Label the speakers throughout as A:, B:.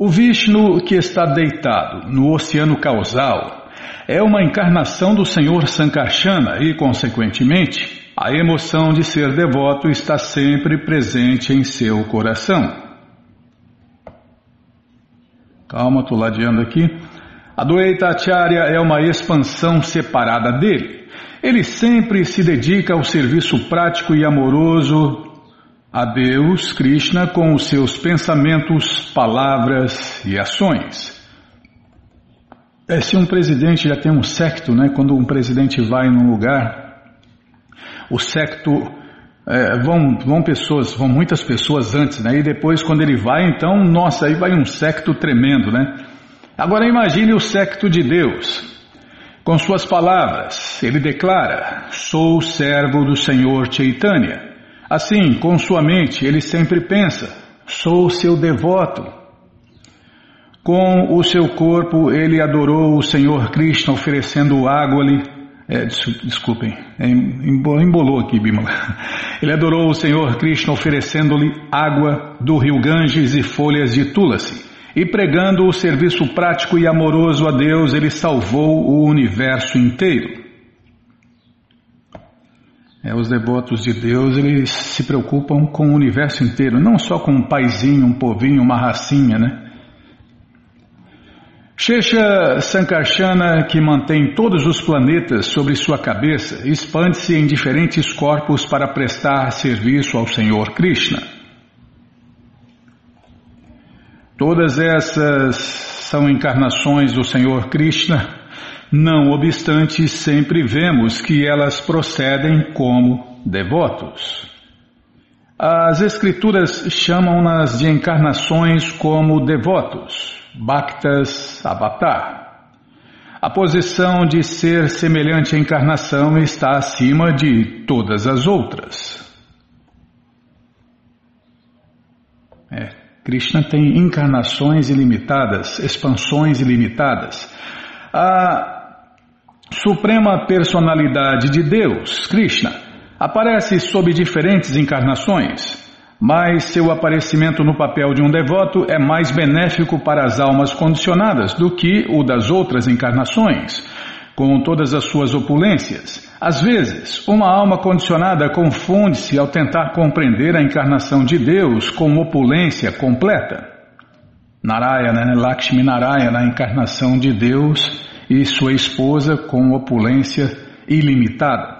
A: O Vishnu que está deitado no oceano causal é uma encarnação do Senhor Sankarsana e, consequentemente, a emoção de ser devoto está sempre presente em seu coração. Calma, estou ladeando aqui. A Adwaita Acharya é uma expansão separada dele. Ele sempre se dedica ao serviço prático e amoroso a Deus, Krishna, com os seus pensamentos, palavras e ações. É, se um presidente já tem um secto, né? Quando um presidente vai num lugar, o secto é, vão, vão pessoas, vão muitas pessoas antes, né? E depois quando ele vai, então, nossa, aí vai um secto tremendo, né? Agora imagine o secto de Deus. Com suas palavras, ele declara: Sou servo do Senhor Chaitanya. Assim, com sua mente, ele sempre pensa: Sou seu devoto. Com o seu corpo, ele adorou o Senhor Krishna, oferecendo água-lhe. É, desculpem, embolou aqui, Bimala. Ele adorou o Senhor Krishna, oferecendo-lhe água do rio Ganges e folhas de Tulasi. E pregando o serviço prático e amoroso a Deus, ele salvou o universo inteiro. É, os devotos de Deus, eles se preocupam com o universo inteiro, não só com um paizinho, um povinho, uma racinha, né? Shesha Sankarsana, que mantém todos os planetas sobre sua cabeça, expande-se em diferentes corpos para prestar serviço ao Senhor Krishna. Todas essas são encarnações do Senhor Krishna, não obstante, sempre vemos que elas procedem como devotos. As Escrituras chamam-nas de encarnações como devotos, Bhaktas Avatar. A posição de ser semelhante à encarnação está acima de todas as outras. É, Krishna tem encarnações ilimitadas, expansões ilimitadas. A Suprema Personalidade de Deus, Krishna, aparece sob diferentes encarnações, mas seu aparecimento no papel de um devoto é mais benéfico para as almas condicionadas do que o das outras encarnações, com todas as suas opulências. Às vezes, uma alma condicionada confunde-se ao tentar compreender a encarnação de Deus com opulência completa. Narayana? Lakshmi Narayana, a encarnação de Deus e sua esposa com opulência ilimitada.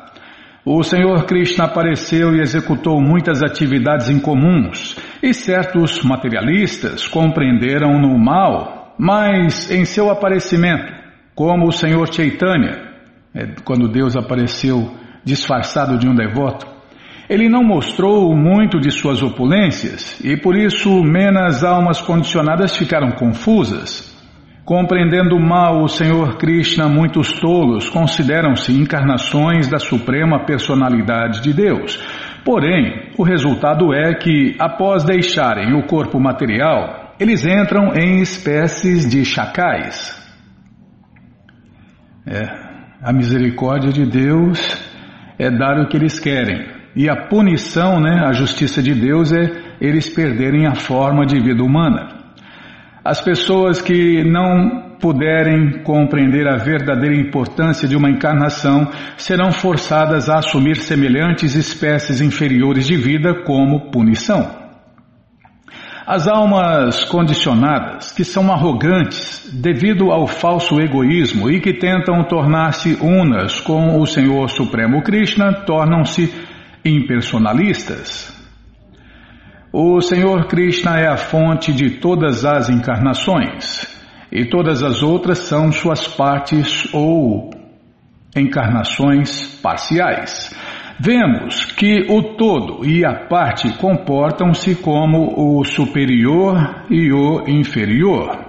A: O Senhor Krishna apareceu e executou muitas atividades incomuns, e certos materialistas compreenderam no mal, mas em seu aparecimento, como o Senhor Chaitanya, é, quando Deus apareceu disfarçado de um devoto, ele não mostrou muito de suas opulências e por isso menos almas condicionadas ficaram confusas. Compreendendo mal o Senhor Krishna, muitos tolos consideram-se encarnações da Suprema Personalidade de Deus. Porém, o resultado é que, após deixarem o corpo material, eles entram em espécies de chacais. É, a misericórdia de Deus é dar o que eles querem. E a punição, né, a justiça de Deus é eles perderem a forma de vida humana. As pessoas que não puderem compreender a verdadeira importância de uma encarnação serão forçadas a assumir semelhantes espécies inferiores de vida como punição. As almas condicionadas, que são arrogantes devido ao falso egoísmo e que tentam tornar-se unas com o Senhor Supremo Krishna, tornam-se impersonalistas. O Senhor Krishna é a fonte de todas as encarnações e todas as outras são suas partes ou encarnações parciais vemos que o todo e a parte comportam-se como o superior e o inferior.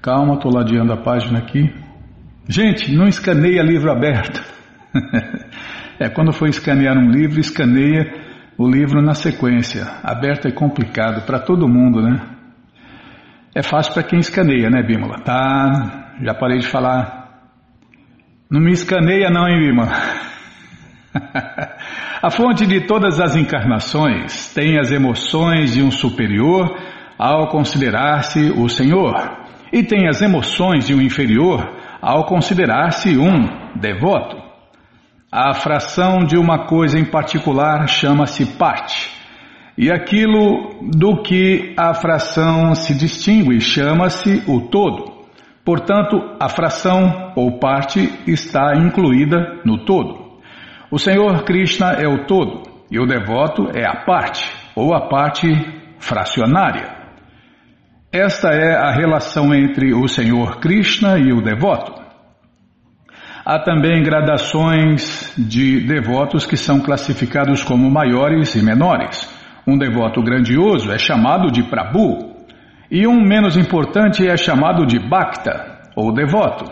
A: Calma, estou ladeando a página aqui. Gente, não escaneia livro aberto. é, quando for escanear um livro, escaneia o livro na sequência. Aberto é complicado para todo mundo, né? É fácil para quem escaneia, né, Bímola? Tá, já parei de falar não me escaneia não, hein, irmã? A fonte de todas as encarnações tem as emoções de um superior ao considerar-se o Senhor, e tem as emoções de um inferior ao considerar-se um devoto. A fração de uma coisa em particular chama-se parte, e aquilo do que a fração se distingue chama-se o todo. Portanto, a fração ou parte está incluída no todo. O Senhor Krishna é o todo e o devoto é a parte, ou a parte fracionária. Esta é a relação entre o Senhor Krishna e o devoto. Há também gradações de devotos que são classificados como maiores e menores. Um devoto grandioso é chamado de Prabhu e um menos importante é chamado de Bhakta, ou devoto.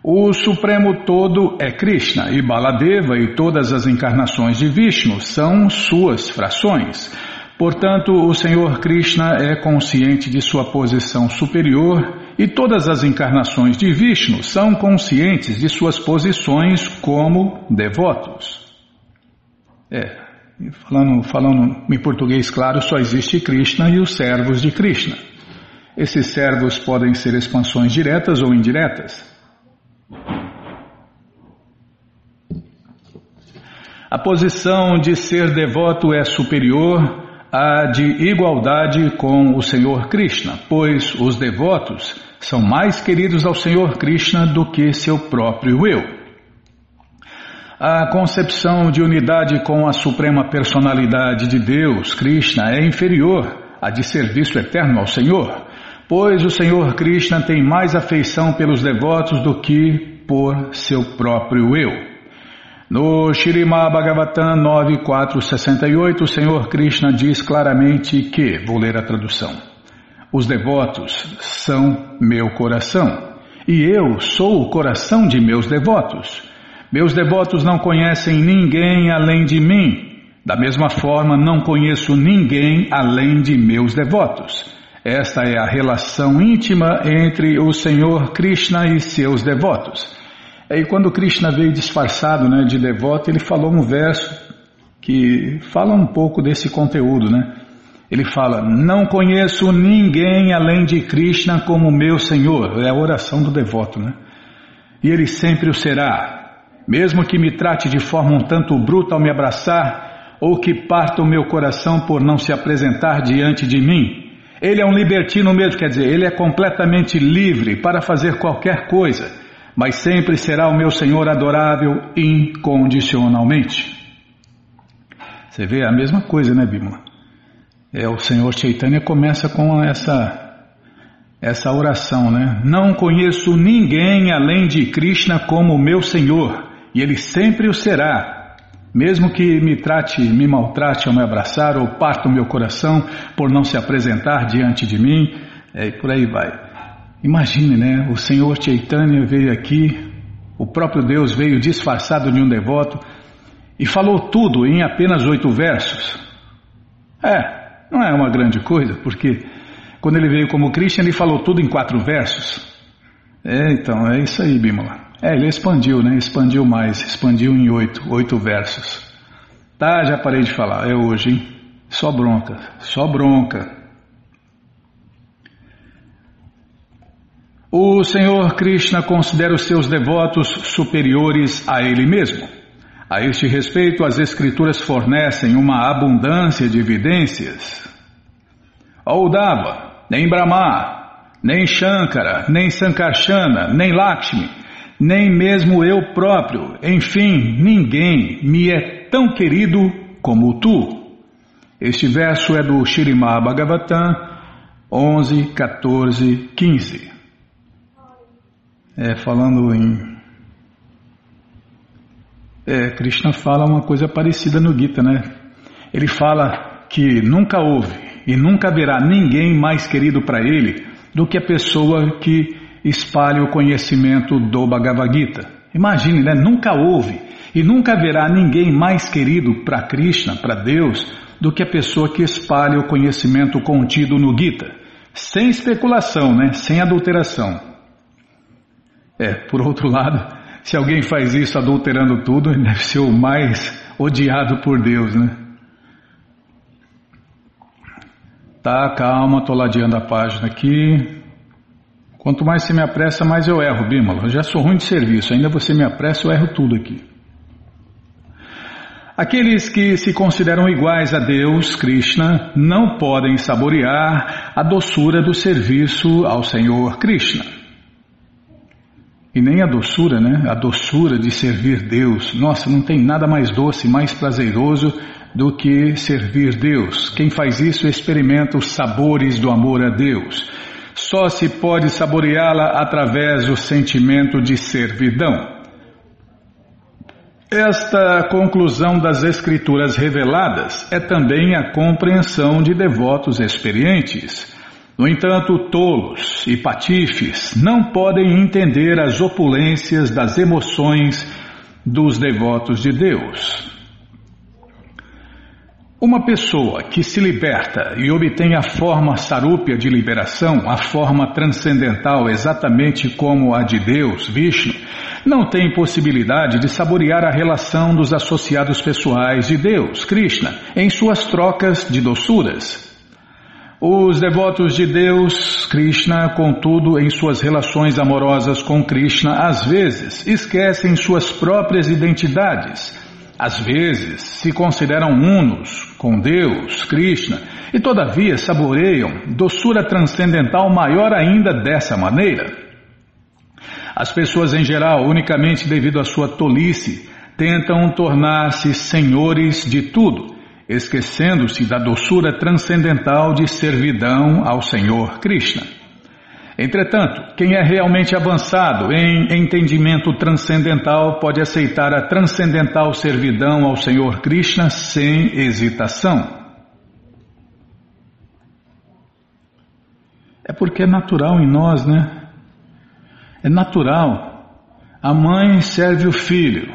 A: O Supremo Todo é Krishna e Baladeva e todas as encarnações de Vishnu são suas frações. Portanto, o Senhor Krishna é consciente de sua posição superior e todas as encarnações de Vishnu são conscientes de suas posições como devotos. É, falando, falando em português claro, só existe Krishna e os servos de Krishna. Esses servos podem ser expansões diretas ou indiretas. A posição de ser devoto é superior à de igualdade com o Senhor Krishna, pois os devotos são mais queridos ao Senhor Krishna do que seu próprio eu. A concepção de unidade com a suprema personalidade de Deus, Krishna, é inferior à de serviço eterno ao Senhor, pois o Senhor Krishna tem mais afeição pelos devotos do que por seu próprio eu. No Shirimá Bhagavatam 9468, o Senhor Krishna diz claramente que, vou ler a tradução, os devotos são meu coração e eu sou o coração de meus devotos. Meus devotos não conhecem ninguém além de mim. Da mesma forma, não conheço ninguém além de meus devotos. Esta é a relação íntima entre o Senhor Krishna e seus devotos. Aí quando Krishna veio disfarçado né, de devoto, ele falou um verso que fala um pouco desse conteúdo, né? Ele fala: Não conheço ninguém além de Krishna como meu Senhor. É a oração do devoto, né? E ele sempre o será. Mesmo que me trate de forma um tanto bruta ao me abraçar, ou que parta o meu coração por não se apresentar diante de mim, ele é um libertino mesmo, quer dizer, ele é completamente livre para fazer qualquer coisa mas sempre será o meu Senhor adorável incondicionalmente. Você vê a mesma coisa, né, Bimala? É, o Senhor Chaitanya começa com essa essa oração, né? Não conheço ninguém além de Krishna como meu Senhor, e ele sempre o será. Mesmo que me trate, me maltrate ao me abraçar ou parta o meu coração por não se apresentar diante de mim, é, por aí vai. Imagine, né? O Senhor Chaitanya veio aqui, o próprio Deus veio disfarçado de um devoto e falou tudo em apenas oito versos. É, não é uma grande coisa, porque quando ele veio como Krishna, ele falou tudo em quatro versos. É, então, é isso aí, Bimala. É, ele expandiu, né? Expandiu mais, expandiu em oito, oito versos. Tá, já parei de falar, é hoje, hein? Só bronca, só bronca. O Senhor Krishna considera os seus devotos superiores a ele mesmo. A este respeito, as Escrituras fornecem uma abundância de evidências. Audava, nem Brahma, nem Shankara, nem Sankarsana, nem Lakshmi, nem mesmo eu próprio, enfim, ninguém me é tão querido como tu. Este verso é do Shirimá Bhagavatam 11, 14, 15 é, falando em. É, Krishna fala uma coisa parecida no Gita, né? Ele fala que nunca houve e nunca haverá ninguém mais querido para ele do que a pessoa que espalha o conhecimento do Bhagavad Gita. Imagine, né? Nunca houve e nunca haverá ninguém mais querido para Krishna, para Deus, do que a pessoa que espalha o conhecimento contido no Gita. Sem especulação, né? Sem adulteração. É, por outro lado, Se alguém faz isso adulterando tudo, ele deve ser o mais odiado por Deus, né? Tá, calma, tô ladeando a página aqui. Quanto mais você me apressa, mais eu erro, Bímola. Eu já sou ruim de serviço, ainda você me apressa, eu erro tudo aqui. Aqueles que se consideram iguais a Deus, Krishna, não podem saborear a doçura do serviço ao Senhor Krishna. E nem a doçura, né? A doçura de servir Deus. Nossa, não tem nada mais doce, mais prazeroso do que servir Deus. Quem faz isso experimenta os sabores do amor a Deus. Só se pode saboreá-la através do sentimento de servidão. Esta conclusão das Escrituras reveladas é também a compreensão de devotos experientes. No entanto, tolos e patifes não podem entender as opulências das emoções dos devotos de Deus. Uma pessoa que se liberta e obtém a forma sarúpia de liberação, a forma transcendental exatamente como a de Deus, Vishnu, não tem possibilidade de saborear a relação dos associados pessoais de Deus, Krishna, em suas trocas de doçuras. Os devotos de Deus, Krishna, contudo, em suas relações amorosas com Krishna, às vezes esquecem suas próprias identidades. Às vezes se consideram unos com Deus, Krishna, e todavia saboreiam doçura transcendental maior ainda dessa maneira. As pessoas em geral, unicamente devido à sua tolice, tentam tornar-se senhores de tudo esquecendo-se da doçura transcendental de servidão ao Senhor Krishna. Entretanto, quem é realmente avançado em entendimento transcendental pode aceitar a transcendental servidão ao Senhor Krishna sem hesitação. É porque é natural em nós, né? É natural. A mãe serve o filho,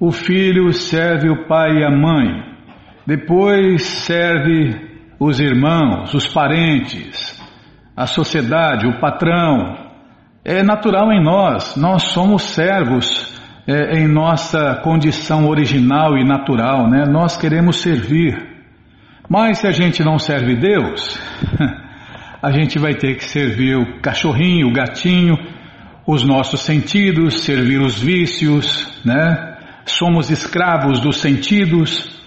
A: o filho serve o pai e a mãe, depois serve os irmãos, os parentes, a sociedade, o patrão. É natural em nós, nós somos servos é, em nossa condição original e natural, né? Nós queremos servir. Mas se a gente não serve Deus, a gente vai ter que servir o cachorrinho, o gatinho, os nossos sentidos, servir os vícios, né? Somos escravos dos sentidos.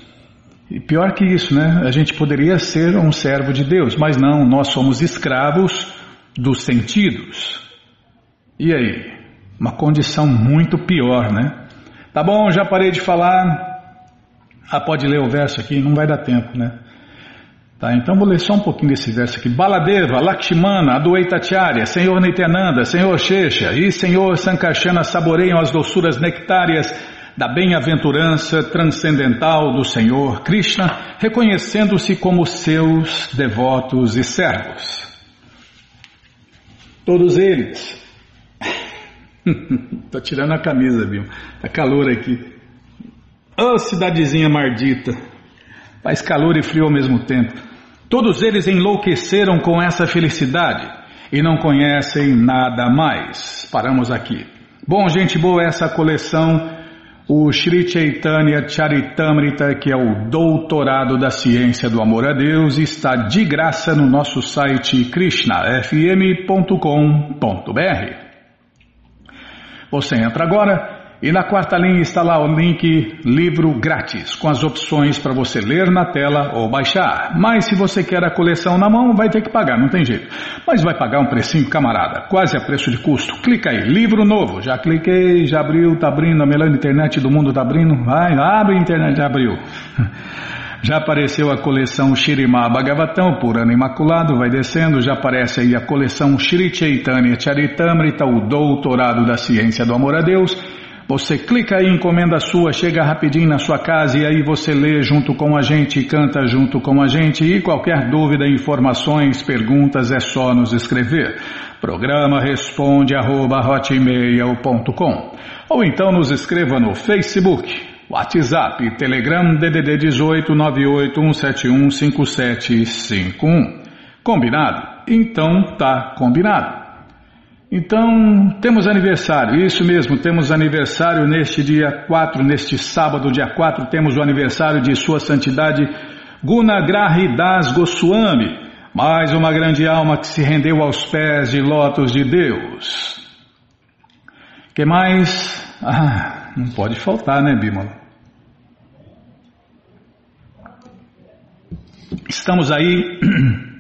A: E pior que isso, né? A gente poderia ser um servo de Deus, mas não, nós somos escravos dos sentidos. E aí? Uma condição muito pior, né? Tá bom, já parei de falar. Ah, pode ler o verso aqui, não vai dar tempo, né? Tá, então vou ler só um pouquinho desse verso aqui. Baladeva, Lakshmana, Adwaitacharya, Senhor Nityananda, Senhor Shesha e Senhor Sankarsana saboreiam as doçuras nectárias da bem-aventurança transcendental do Senhor Krishna, reconhecendo-se como seus devotos e servos. Todos eles. Estou tirando a camisa, viu? Tá calor aqui. Oh, cidadezinha mardita. Faz calor e frio ao mesmo tempo. Todos eles enlouqueceram com essa felicidade e não conhecem nada mais. Paramos aqui. Bom, gente boa, essa coleção o Sri Chaitanya Charitamrita, que é o doutorado da ciência do amor a Deus, está de graça no nosso site krishnafm.com.br. Você entra agora e na quarta linha está lá o link livro grátis, com as opções para você ler na tela ou baixar. Mas se você quer a coleção na mão, vai ter que pagar, não tem jeito. Mas vai pagar um precinho, camarada, quase a preço de custo. Clica aí, livro novo. Já cliquei, já abriu, tá abrindo, a melhor internet do mundo tá abrindo. Vai, abre a internet, já abriu. Já apareceu a coleção Shirimá Bhagavatam, por ano imaculado, vai descendo, já aparece aí a coleção Shri Chaitanya Charitamrita, o doutorado da ciência do amor a Deus, você clica aí, encomenda sua, chega rapidinho na sua casa e aí você lê junto com a gente, canta junto com a gente e qualquer dúvida, informações, perguntas é só nos escrever. Programa responde arroba, ou então nos escreva no Facebook, WhatsApp, Telegram DDD 18 981715751. Combinado? Então tá combinado. Então, temos aniversário, isso mesmo, temos aniversário neste dia 4, neste sábado, dia 4, temos o aniversário de Sua Santidade Gunagrahi Das Goswami, mais uma grande alma que se rendeu aos pés de lotos de Deus. que mais? Ah, não pode faltar, né, Bímola? Estamos aí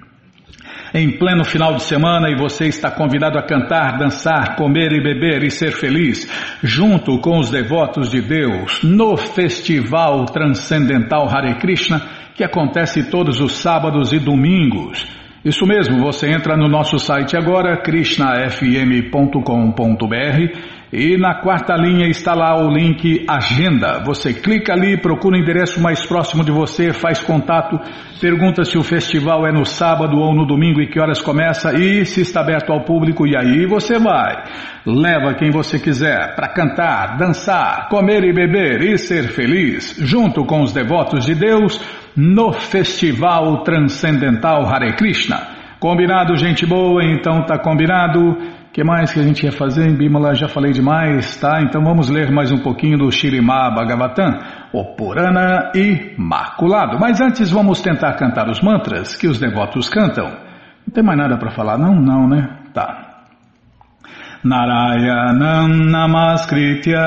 A: em pleno final de semana e você está convidado a cantar, dançar, comer e beber e ser feliz, junto com os devotos de Deus, no Festival Transcendental Hare Krishna, que acontece todos os sábados e domingos. Isso mesmo, você entra no nosso site agora, krishnafm.com.br e na quarta linha está lá o link Agenda. Você clica ali, procura o endereço mais próximo de você, faz contato, pergunta se o festival é no sábado ou no domingo e que horas começa e se está aberto ao público. E aí você vai. Leva quem você quiser para cantar, dançar, comer e beber e ser feliz, junto com os devotos de Deus, no Festival Transcendental Hare Krishna. Combinado, gente boa? Então tá combinado que mais que a gente ia fazer em Bimala? Já falei demais, tá? Então vamos ler mais um pouquinho do Shirimá Bhagavatam, o Purana Imaculado. Mas antes vamos tentar cantar os mantras que os devotos cantam. Não tem mais nada para falar? Não, não, né? Tá. Narayanam Namaskritya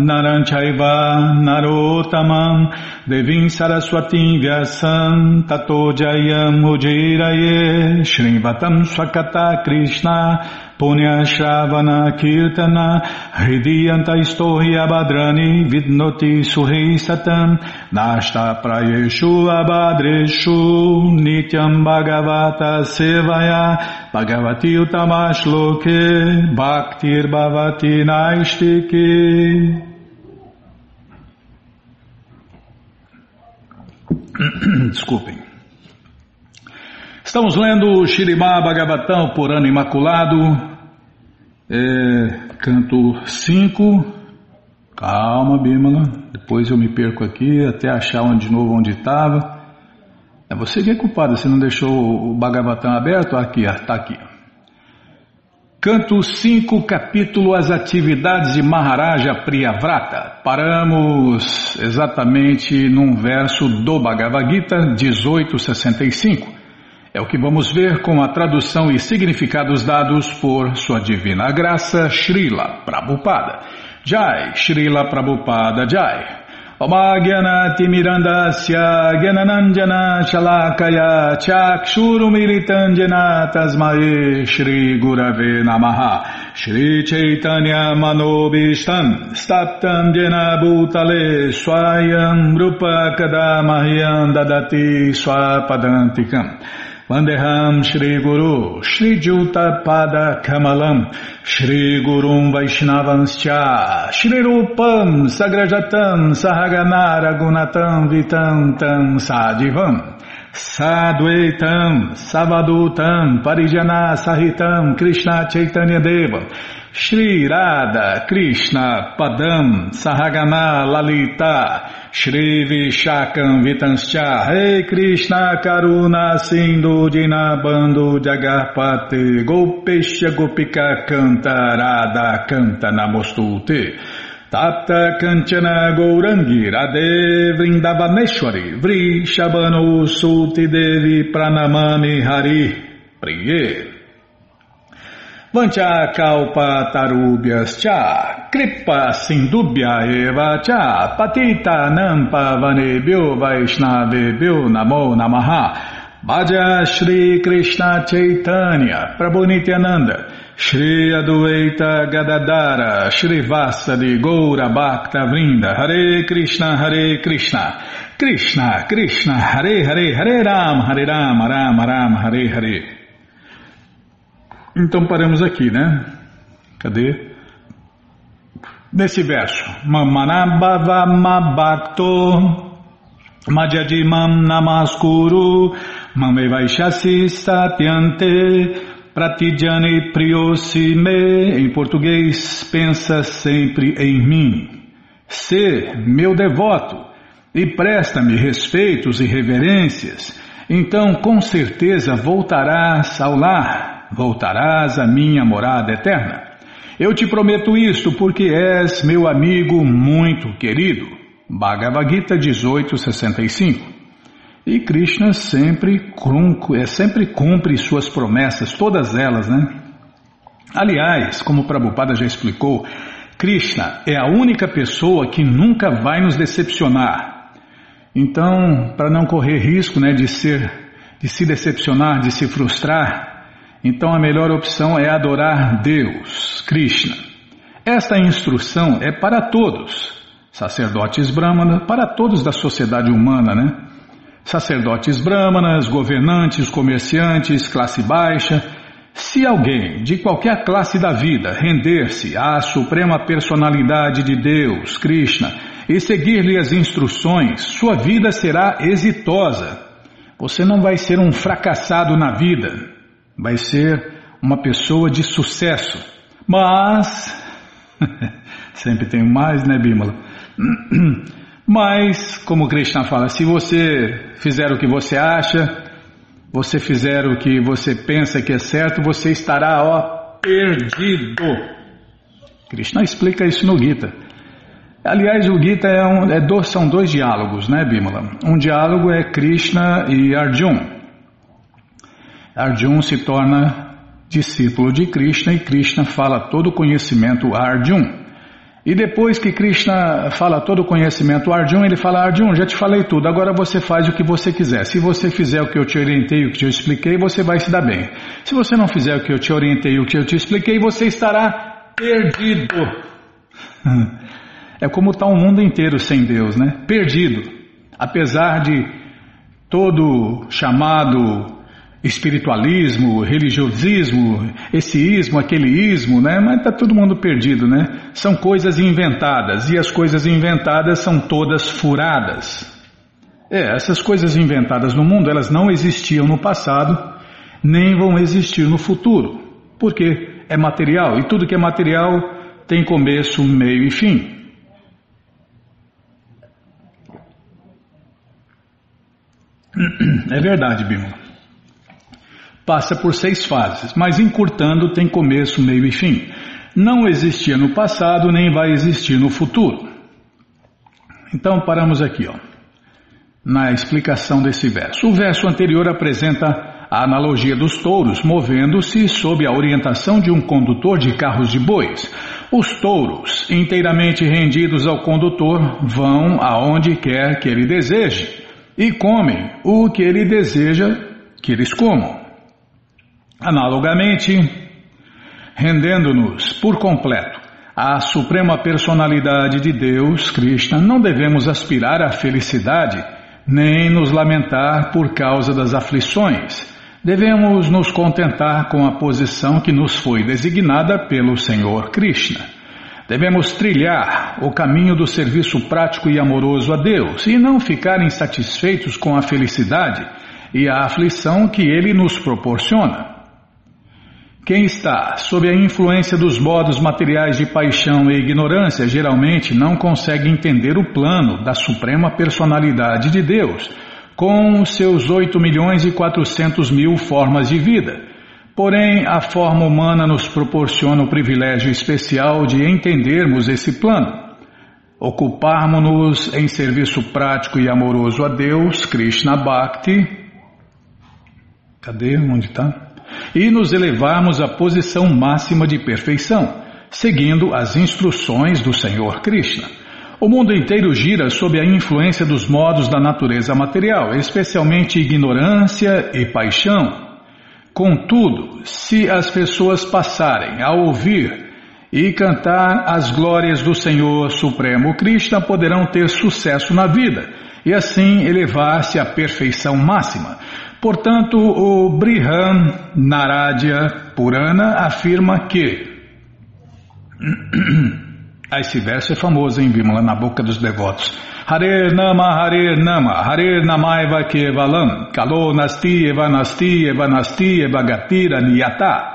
A: Naranchaiva Narotamam Devim Saraswatim Vyasam Tato Jayam Ujiraye Shrivatam Swakata Krishna Punya Shravana Kirtana Hridiyanta Istohi Abadrani Vidnoti Suhi Satam Nashta Prayeshu Abadreshu Nityam Bhagavata Sevaya Bhagavati Utamashloke Bhaktir Bhavati Naistiki Desculpem. Estamos lendo o Shirimá Bhagavatam por ano imaculado, é, canto 5. Calma, Bímala, depois eu me perco aqui até achar onde, de novo onde estava. É você que é culpado, você não deixou o Bhagavatam aberto? Aqui, está aqui. Canto 5, capítulo As Atividades de Maharaja Priyavrata. Paramos exatamente num verso do Bhagavad Gita 1865. É o que vamos ver com a tradução e significados dados por Sua Divina Graça, Srila Prabhupada. Jai, Srila Prabhupada Jai. Omagyanati Mirandasya Gyananandjana Shalakaya Chakshurumiritanjana Tasmae Shri Gurave Namaha Shri Chaitanya Manobishtam Staptam Jena Bhutale Swayam Rupa Kadamahyam Dadati Swapadantikam Vandeham Shri Guru. Shri Juta Pada Kamalam. Shri Gurum Vaishnavanscha. Shri Rupam Sagrajatam Sahaganara Gunatam Vitantam Sadivam Sadhuetam Savadutam Parijana Sahitam Krishna Chaitanya Deva Shri Radha Krishna Padam Sahagana Lalita Shri Vishakam Vitanscha Rei Krishna Karuna Sindhu Dinabando Jagarpate Gopesha Gopika Canta Radha Canta Namostute Tapta Kanchana Gourangi Radhe Vrindavaneshwari Vri Shabano Sulti Devi Pranamami Hari Priye Vancha kalpa tarubhyas cha, kripa sindubhya eva cha, patita nampa vanebhyo vaishnavebhyo namo namaha. Bhaja Shri Krishna Chaitanya, Prabhu Nityananda, Shri Adueita Gadadara, Shri Vasadi Goura Bhakta Vrinda, Hare Krishna, Hare Krishna, Krishna, Krishna, Hare Hare, Hare Ram, Hare Ram, Ram Ram, Hare Hare. Então paramos aqui, né? Cadê? Nesse verso. Mamanabhavamabhakto Madhyadimam namaskuru Mamevaishasi satyante Pratidjani priosime Em português, pensa sempre em mim. Se meu devoto e presta-me respeitos e reverências, então com certeza voltarás ao lar voltarás à minha morada eterna. Eu te prometo isto porque és meu amigo muito querido. Bhagavad Gita 1865 e Krishna sempre, é, sempre cumpre suas promessas, todas elas, né? Aliás, como Prabhupada já explicou, Krishna é a única pessoa que nunca vai nos decepcionar. Então, para não correr risco né, de, ser, de se decepcionar, de se frustrar, então a melhor opção é adorar Deus, Krishna. Esta instrução é para todos, sacerdotes brahmanas, para todos da sociedade humana, né? Sacerdotes brahmanas, governantes, comerciantes, classe baixa. Se alguém de qualquer classe da vida render-se à suprema personalidade de Deus, Krishna, e seguir-lhe as instruções, sua vida será exitosa. Você não vai ser um fracassado na vida, vai ser uma pessoa de sucesso. Mas, sempre tem mais, né, Bímola? Mas, como Krishna fala, se você fizer o que você acha, você fizer o que você pensa que é certo, você estará, ó, perdido. Krishna explica isso no Gita. Aliás, o Gita é um, é dois, são dois diálogos, né, Bimala? Um diálogo é Krishna e Arjun. Arjun se torna discípulo de Krishna e Krishna fala todo o conhecimento a Arjun. E depois que Krishna fala todo o conhecimento Arjun, ele fala, Arjun, já te falei tudo, agora você faz o que você quiser. Se você fizer o que eu te orientei, o que eu te expliquei, você vai se dar bem. Se você não fizer o que eu te orientei, o que eu te expliquei, você estará perdido. É como está o mundo inteiro sem Deus, né? Perdido. Apesar de todo chamado espiritualismo, religiosismo, esse ismo, aquele ismo, né? Mas está todo mundo perdido, né? São coisas inventadas e as coisas inventadas são todas furadas. É, essas coisas inventadas no mundo, elas não existiam no passado, nem vão existir no futuro, porque é material e tudo que é material tem começo, meio e fim. É verdade, Bimo passa por seis fases, mas encurtando tem começo, meio e fim. Não existia no passado, nem vai existir no futuro. Então paramos aqui, ó, na explicação desse verso. O verso anterior apresenta a analogia dos touros movendo-se sob a orientação de um condutor de carros de bois. Os touros, inteiramente rendidos ao condutor, vão aonde quer que ele deseje e comem o que ele deseja que eles comam. Analogamente, rendendo-nos por completo à suprema personalidade de Deus, Krishna, não devemos aspirar à felicidade nem nos lamentar por causa das aflições. Devemos nos contentar com a posição que nos foi designada pelo Senhor Krishna. Devemos trilhar o caminho do serviço prático e amoroso a Deus e não ficar insatisfeitos com a felicidade e a aflição que Ele nos proporciona. Quem está sob a influência dos modos materiais de paixão e ignorância geralmente não consegue entender o plano da Suprema Personalidade de Deus, com seus 8 milhões e 400 mil formas de vida. Porém, a forma humana nos proporciona o privilégio especial de entendermos esse plano. Ocuparmos-nos em serviço prático e amoroso a Deus, Krishna Bhakti. Cadê? Onde está? E nos elevarmos à posição máxima de perfeição, seguindo as instruções do Senhor Krishna. O mundo inteiro gira sob a influência dos modos da natureza material, especialmente ignorância e paixão. Contudo, se as pessoas passarem a ouvir e cantar as glórias do Senhor Supremo Krishna, poderão ter sucesso na vida e assim elevar-se à perfeição máxima. Portanto, o Brihan Naradya Purana afirma que. Esse verso é famoso em Bimala, na boca dos devotos. Hare Nama, Hare Nama, Hare Namaiva Kevalam, Kalo Nasti, Eva Nasti, Eva Nasti, Eva Gatira Niyata.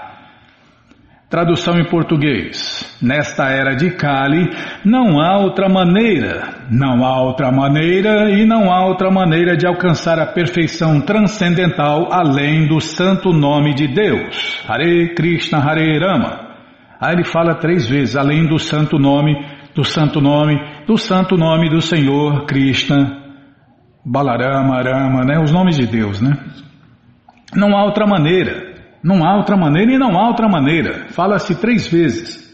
A: Tradução em português. Nesta era de Kali, não há outra maneira, não há outra maneira e não há outra maneira de alcançar a perfeição transcendental além do santo nome de Deus. Hare Krishna Hare Rama. Aí ele fala três vezes, além do santo nome, do santo nome, do santo nome do Senhor Krishna, Balarama, Rama, né? Os nomes de Deus, né? Não há outra maneira. Não há outra maneira e não há outra maneira. Fala-se três vezes.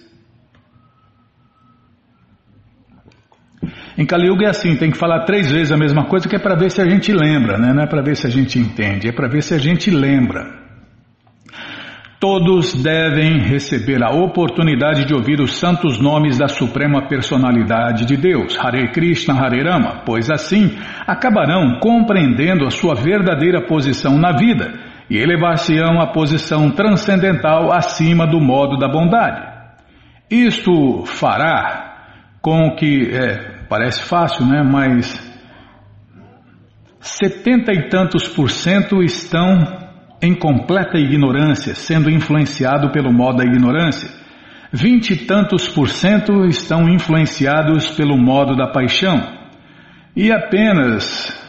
A: Em Kali Yuga é assim, tem que falar três vezes a mesma coisa que é para ver se a gente lembra, né? não é para ver se a gente entende, é para ver se a gente lembra. Todos devem receber a oportunidade de ouvir os santos nomes da Suprema Personalidade de Deus, Hare Krishna, Hare Rama, pois assim acabarão compreendendo a sua verdadeira posição na vida e elevar-se-ão à posição transcendental acima do modo da bondade. Isto fará com que, é, parece fácil, né? Mas setenta e tantos por cento estão em completa ignorância, sendo influenciado pelo modo da ignorância. Vinte e tantos por cento estão influenciados pelo modo da paixão. E apenas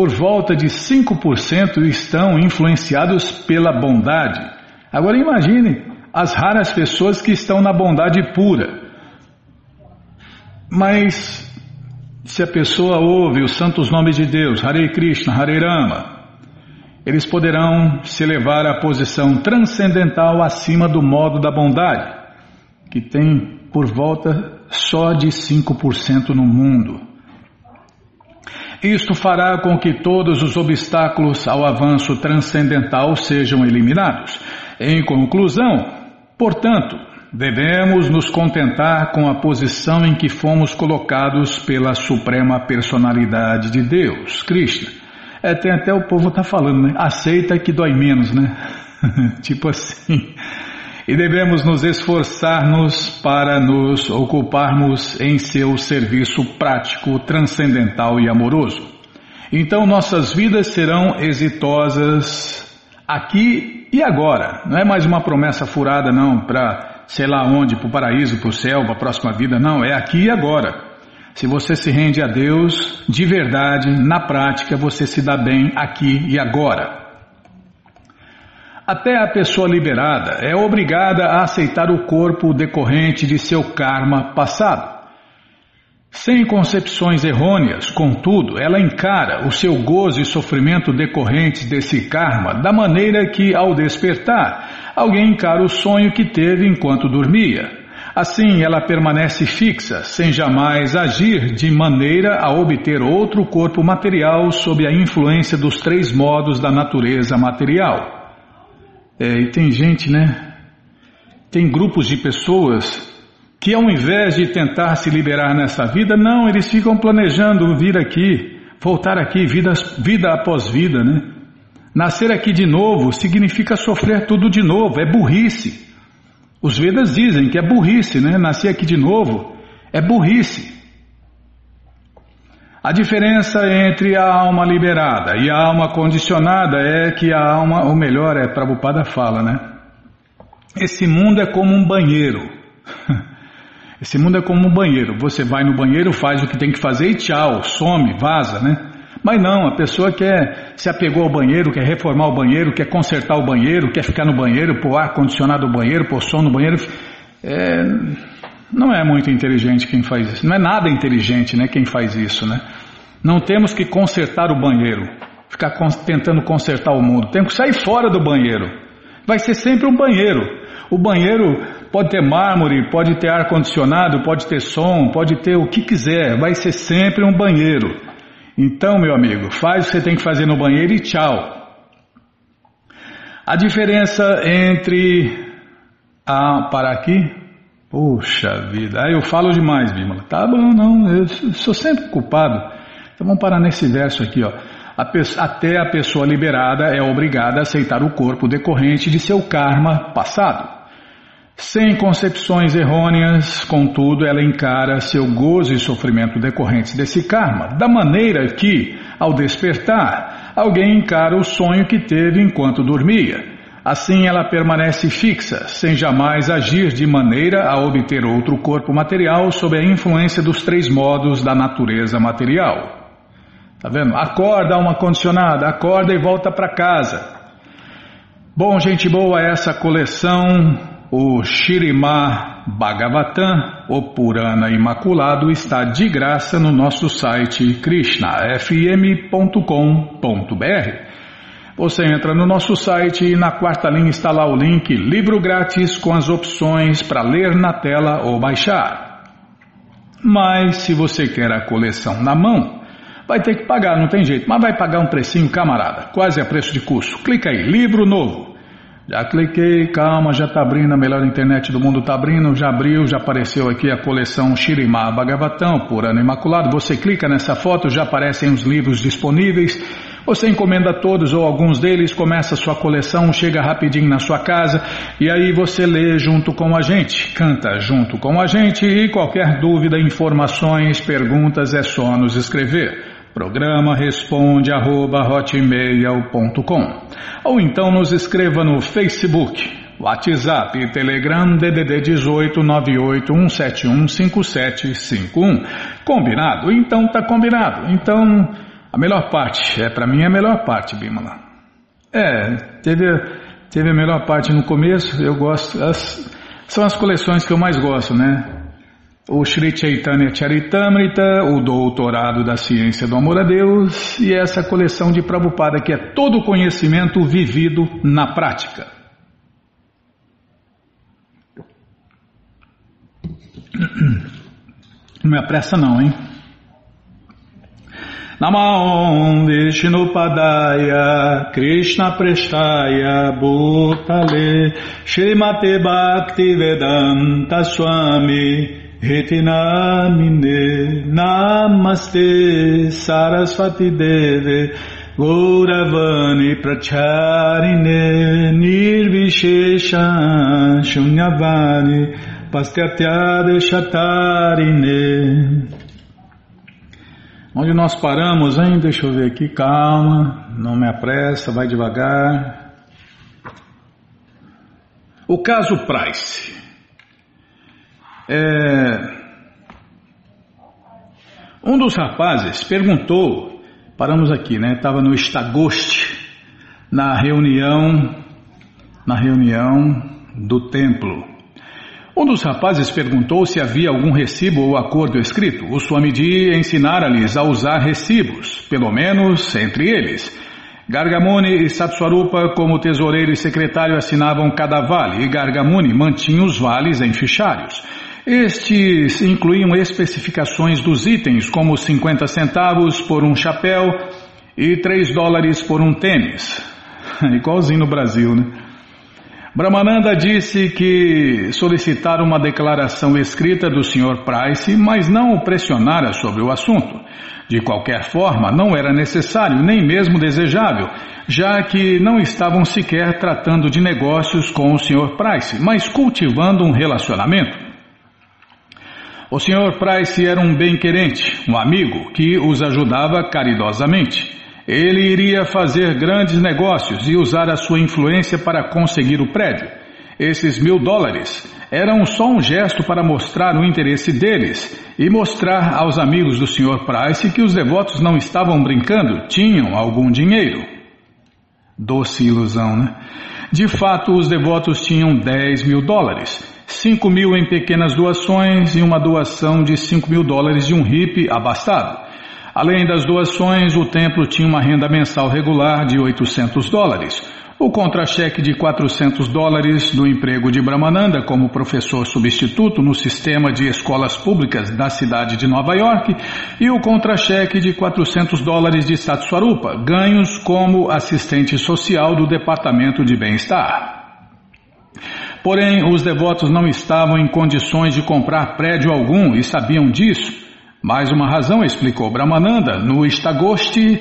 A: por volta de 5% estão influenciados pela bondade. Agora imagine as raras pessoas que estão na bondade pura. Mas se a pessoa ouve os santos nomes de Deus, Hare Krishna, Hare Rama, eles poderão se elevar à posição transcendental acima do modo da bondade, que tem por volta só de 5% no mundo. Isto fará com que todos os obstáculos ao avanço transcendental sejam eliminados. Em conclusão, portanto, devemos nos contentar com a posição em que fomos colocados pela Suprema Personalidade de Deus, Krishna. É, tem até o povo tá falando, né? Aceita que dói menos, né? tipo assim e devemos nos esforçar-nos para nos ocuparmos em seu serviço prático, transcendental e amoroso. Então nossas vidas serão exitosas aqui e agora. Não é mais uma promessa furada, não, para sei lá onde, para o paraíso, para o céu, para a próxima vida, não, é aqui e agora. Se você se rende a Deus de verdade, na prática, você se dá bem aqui e agora. Até a pessoa liberada é obrigada a aceitar o corpo decorrente de seu karma passado. Sem concepções errôneas, contudo, ela encara o seu gozo e sofrimento decorrentes desse karma da maneira que, ao despertar, alguém encara o sonho que teve enquanto dormia. Assim, ela permanece fixa, sem jamais agir de maneira a obter outro corpo material sob a influência dos três modos da natureza material. É, e tem gente, né? Tem grupos de pessoas que ao invés de tentar se liberar nessa vida, não, eles ficam planejando vir aqui, voltar aqui, vida, vida após vida, né? Nascer aqui de novo significa sofrer tudo de novo, é burrice. Os Vedas dizem que é burrice, né? Nascer aqui de novo é burrice. A diferença entre a alma liberada e a alma condicionada é que a alma, ou melhor, é Prabhupada fala, né? Esse mundo é como um banheiro. Esse mundo é como um banheiro. Você vai no banheiro, faz o que tem que fazer e tchau, some, vaza, né? Mas não, a pessoa quer se apegou ao banheiro, quer reformar o banheiro, quer consertar o banheiro, quer ficar no banheiro, pôr ar condicionado no banheiro, pôr som no banheiro. É, não é muito inteligente quem faz isso. Não é nada inteligente, né? Quem faz isso, né? Não temos que consertar o banheiro, ficar tentando consertar o mundo. Temos que sair fora do banheiro. Vai ser sempre um banheiro. O banheiro pode ter mármore, pode ter ar condicionado, pode ter som, pode ter o que quiser. Vai ser sempre um banheiro. Então, meu amigo, faz o que você tem que fazer no banheiro e tchau. A diferença entre a para aqui Puxa vida, aí eu falo demais, Bímola. Tá bom, não, eu sou sempre culpado. Então vamos parar nesse verso aqui, ó. Até a pessoa liberada é obrigada a aceitar o corpo decorrente de seu karma passado. Sem concepções errôneas, contudo, ela encara seu gozo e sofrimento decorrentes desse karma, da maneira que, ao despertar, alguém encara o sonho que teve enquanto dormia. Assim ela permanece fixa, sem jamais agir de maneira a obter outro corpo material sob a influência dos três modos da natureza material. Tá vendo? Acorda uma condicionada, acorda e volta para casa. Bom, gente boa, essa coleção, o Shirimá Bhagavatam, o Purana Imaculado, está de graça no nosso site krishnafm.com.br. Você entra no nosso site e na quarta linha está lá o link Livro Grátis com as opções para ler na tela ou baixar. Mas se você quer a coleção na mão, vai ter que pagar, não tem jeito, mas vai pagar um precinho camarada, quase a preço de custo. Clica aí, livro novo. Já cliquei, calma, já está abrindo, a melhor internet do mundo está abrindo, já abriu, já apareceu aqui a coleção Shirimá Bhagavatam, por ano imaculado. Você clica nessa foto, já aparecem os livros disponíveis. Você encomenda todos ou alguns deles, começa sua coleção, chega rapidinho na sua casa e aí você lê junto com a gente, canta junto com a gente e qualquer dúvida, informações, perguntas é só nos escrever. Programa responde arroba ou então nos escreva no Facebook, WhatsApp e Telegram DDD 18 981715751. Combinado? Então tá combinado. Então a melhor parte, é para mim é a melhor parte, Bimala. É, teve, teve a melhor parte no começo, eu gosto, as, são as coleções que eu mais gosto, né? O Sri Chaitanya Charitamrita, o Doutorado da Ciência do Amor a Deus e essa coleção de Prabhupada que é todo conhecimento vivido na prática. Não me apressa não, hein? Namo Vishnupadaya Krishna Prestaya Bhutale Srimate Bhakti Vedanta Swami Hitinamine Namaste Sarasvati Deve Gauravani Pracharine Nirvishesha Shunyavani Paskatyade Shatarine Onde nós paramos, hein? Deixa eu ver aqui, calma, não me apressa, vai devagar. O caso Price. É... Um dos rapazes perguntou, paramos aqui, né? Estava no Estagoste, na reunião, na reunião do templo. Um dos rapazes perguntou se havia algum recibo ou acordo escrito. O Swamiji ensinara-lhes a usar recibos, pelo menos entre eles. Gargamuni e Satswarupa, como tesoureiro e secretário, assinavam cada vale, e Gargamuni mantinha os vales em fichários. Estes incluíam especificações dos itens, como 50 centavos por um chapéu e 3 dólares por um tênis. Igualzinho no Brasil, né? Brahmananda disse que solicitara uma declaração escrita do Sr. Price, mas não o pressionara sobre o assunto. De qualquer forma, não era necessário, nem mesmo desejável, já que não estavam sequer tratando de negócios com o Sr. Price, mas cultivando um relacionamento. O Sr. Price era um bem-querente, um amigo que os ajudava caridosamente. Ele iria fazer grandes negócios e usar a sua influência para conseguir o prédio. Esses mil dólares eram só um gesto para mostrar o interesse deles e mostrar aos amigos do Sr. Price que os devotos não estavam brincando, tinham algum dinheiro. Doce ilusão, né? De fato, os devotos tinham 10 mil dólares, 5 mil em pequenas doações e uma doação de 5 mil dólares de um hippie abastado. Além das doações, o templo tinha uma renda mensal regular de 800 dólares, o contra-cheque de 400 dólares do emprego de Brahmananda como professor substituto no sistema de escolas públicas da cidade de Nova York e o contra-cheque de 400 dólares de Satswarupa, ganhos como assistente social do Departamento de Bem-Estar. Porém, os devotos não estavam em condições de comprar prédio algum e sabiam disso. Mais uma razão, explicou Brahmananda, no Istagosti,